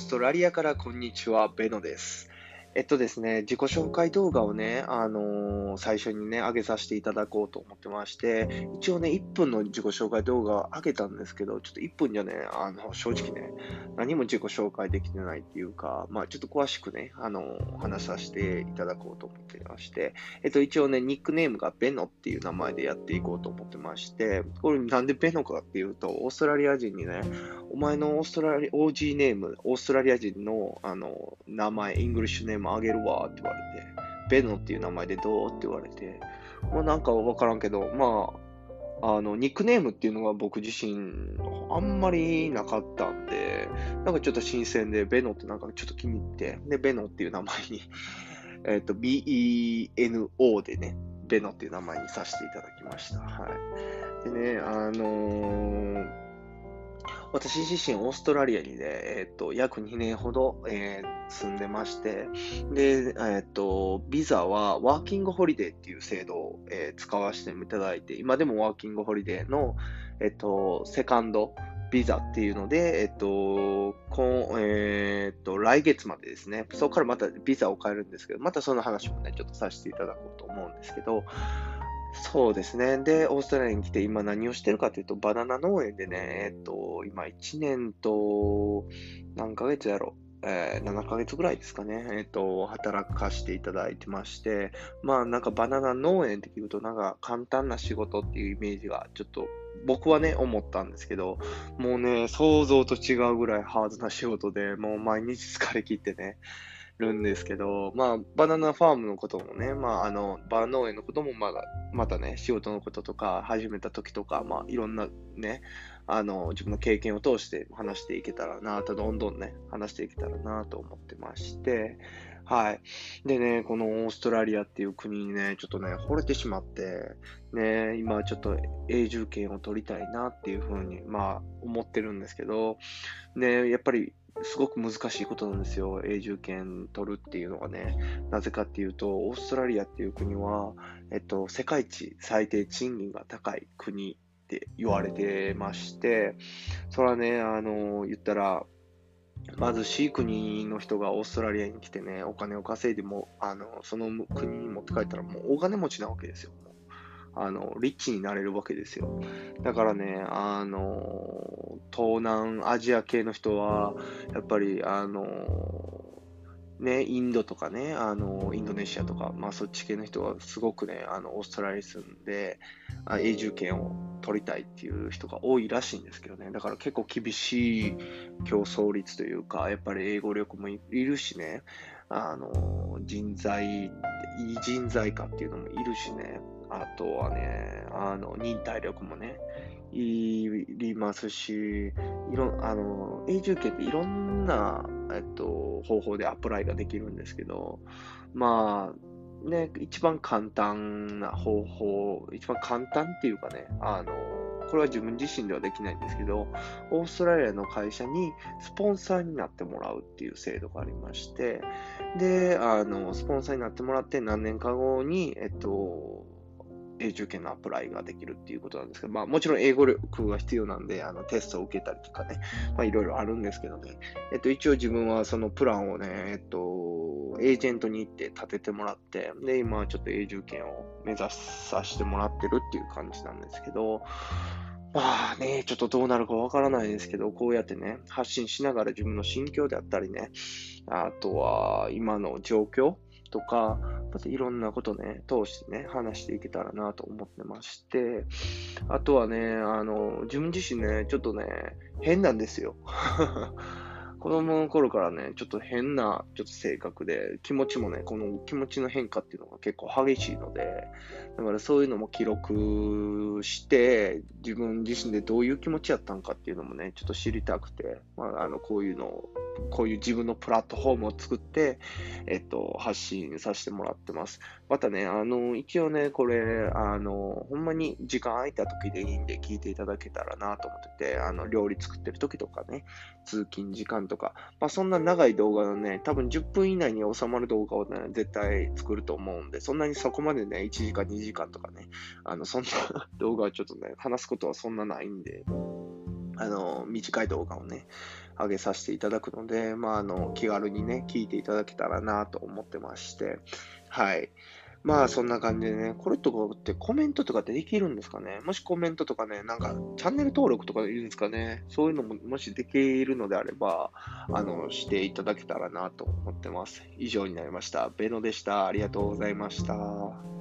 ストラリアからこんにちは、ベノです。えっとですね、自己紹介動画をね、あのー、最初にね、上げさせていただこうと思ってまして、一応ね、1分の自己紹介動画を上げたんですけど、ちょっと1分じゃね、あの、正直ね、何も自己紹介できてないっていうか、まあ、ちょっと詳しくね、あのー、話させていただこうと思ってまして、えっと、一応ね、ニックネームがベノっていう名前でやっていこうと思ってまして、これなんでベノかっていうと、オーストラリア人にね、お前のオーストラリア、 Aussie name、オーストラリア人の、あの、名前、 English name あげるわって言われて、ベノっていう名前でどうって言われて、もうなんかわからんけど、まあ、あの、ニックネームっていうのが僕自身、あんまりなかったんで、なんかちょっと新鮮で、ベノってなんかちょっと気に入って、で、ベノっていう名前に えっと、B-E-N-O でね、ベノっていう名前にさせていただきました。はい。でね、あのー私自身オーストラリアにね、え、ー、と、約2年ほど、えー、住んでまして、で、えっ、ー、と、ビザはワーキングホリデーっていう制度を、え使わせていただいて、今でもワーキングホリデーの、えっ、と、セカンドビザっていうので、えっと、こえっと、来月までですね、そこからまたビザを変えるんですけど、またその話もね、ちょっとさせていただこうと思うんですけど、そうですね。で、オーストラリアに来て今何をしてるかというと、バナナ農園でね、えっと、今1年と何ヶ月やろえー、7ヶ月ぐらいですかね、えっ、と、働かせていただいてまして、まあなんかバナナ農園って聞くとなんか簡単な仕事っていうイメージがちょっと僕はね、思ったんですけど、もうね、想像と違うぐらいハードな仕事で、もう毎日疲れ切ってね、るんですけど、まあ、バナナファームのこともね、まあ、あの、バー農園のこともまだ、またね、仕事のこととか、始めた時とか、まあ、いろんなね、あの、自分の経験を通して話していけたらなと、どんどんね、話していけたらなと思ってまして、はい。でね、このオーストラリアっていう国にね、ちょっとね、惚れてしまって、ね、今ちょっと永住権を取りたいなっていうふうに、まあ、思ってるんですけど、ね、やっぱりすごく難しいことなんですよ。永住権取るっていうのがね。なぜかっていうと、オーストラリアっていう国は、えっと、世界一最低賃金が高い国って言われてまして、それはね、あの、言ったら、貧しい国の人がオーストラリアに来てね、お金を稼いでも、あの、その国に持って帰ったらもう大金持ちなわけですよ。あの、リッチになれるわけですよ。だからね、あの、東南アジア系の人は、やっぱり、あの、ね、インドとかね、あの、インドネシアとか、まあそっち系の人はすごくね、あの、オーストラリアに住んで、永住権を取りたいっていう人が多いらしいんですけどね。だから結構厳しい競争率というか、やっぱり英語力もいるしね、あの、人材、いい人材かっていうのもいるしね、あとはね、あの、忍耐力もね、いりますし、いろ、あの、永住権っていろんな、えっと、方法でアプライができるんですけど、まあ、ね、一番簡単な方法、一番簡単っていうかね、あの、これは自分自身ではできないんですけど、オーストラリアの会社にスポンサーになってもらうっていう制度がありまして、で、あの、スポンサーになってもらって何年か後に、えっと、永住権のアプライができるっていうことなんですけど、まあもちろん英語力が必要なんで、あのテストを受けたりとかね、まあいろいろあるんですけどね、えっと一応自分はそのプランをね、えっと、エージェントに行って立ててもらって、で、今はちょっと永住権を目指させてもらってるっていう感じなんですけど、まあね、ちょっとどうなるかわからないですけど、こうやってね、発信しながら自分の心境であったりね、あとは今の状況、とか、またいろんなことね、通してね、話していけたらなと思ってまして、あとはね、あの、自分自身ね、ちょっとね、変なんですよ。子供の頃からね、ちょっと変な、ちょっと性格で、気持ちもね、この気持ちの変化っていうのが結構激しいので、だからそういうのも記録して、自分自身でどういう気持ちやったんかっていうのもね、ちょっと知りたくて、まあ、あの、こういうのをこういう自分のプラットフォームを作って、えっと、発信させてもらってます。またね、あの、一応ね、これ、あの、ほんまに時間空いた時でいいんで聞いていただけたらなと思ってて、あの、料理作ってる時とかね、通勤時間とか、まあ、そんな長い動画のね、多分10分以内に収まる動画をね、絶対作ると思うんで、そんなにそこまでね、1時間、2時間とかね、あの、そんな 動画はちょっとね、話すことはそんなないんで、あの、短い動画をね、上げさせていただくので、まあ、あの、気軽にね、聞いていただけたらなと思ってまして、はい。まあそんな感じでね、これとかってコメントとかってできるんですかね？もしコメントとかね、なんかチャンネル登録とかいいんですかね？そういうのももしできるのであれば、あの、していただけたらなと思ってます。以上になりました。ベノでした。ありがとうございました。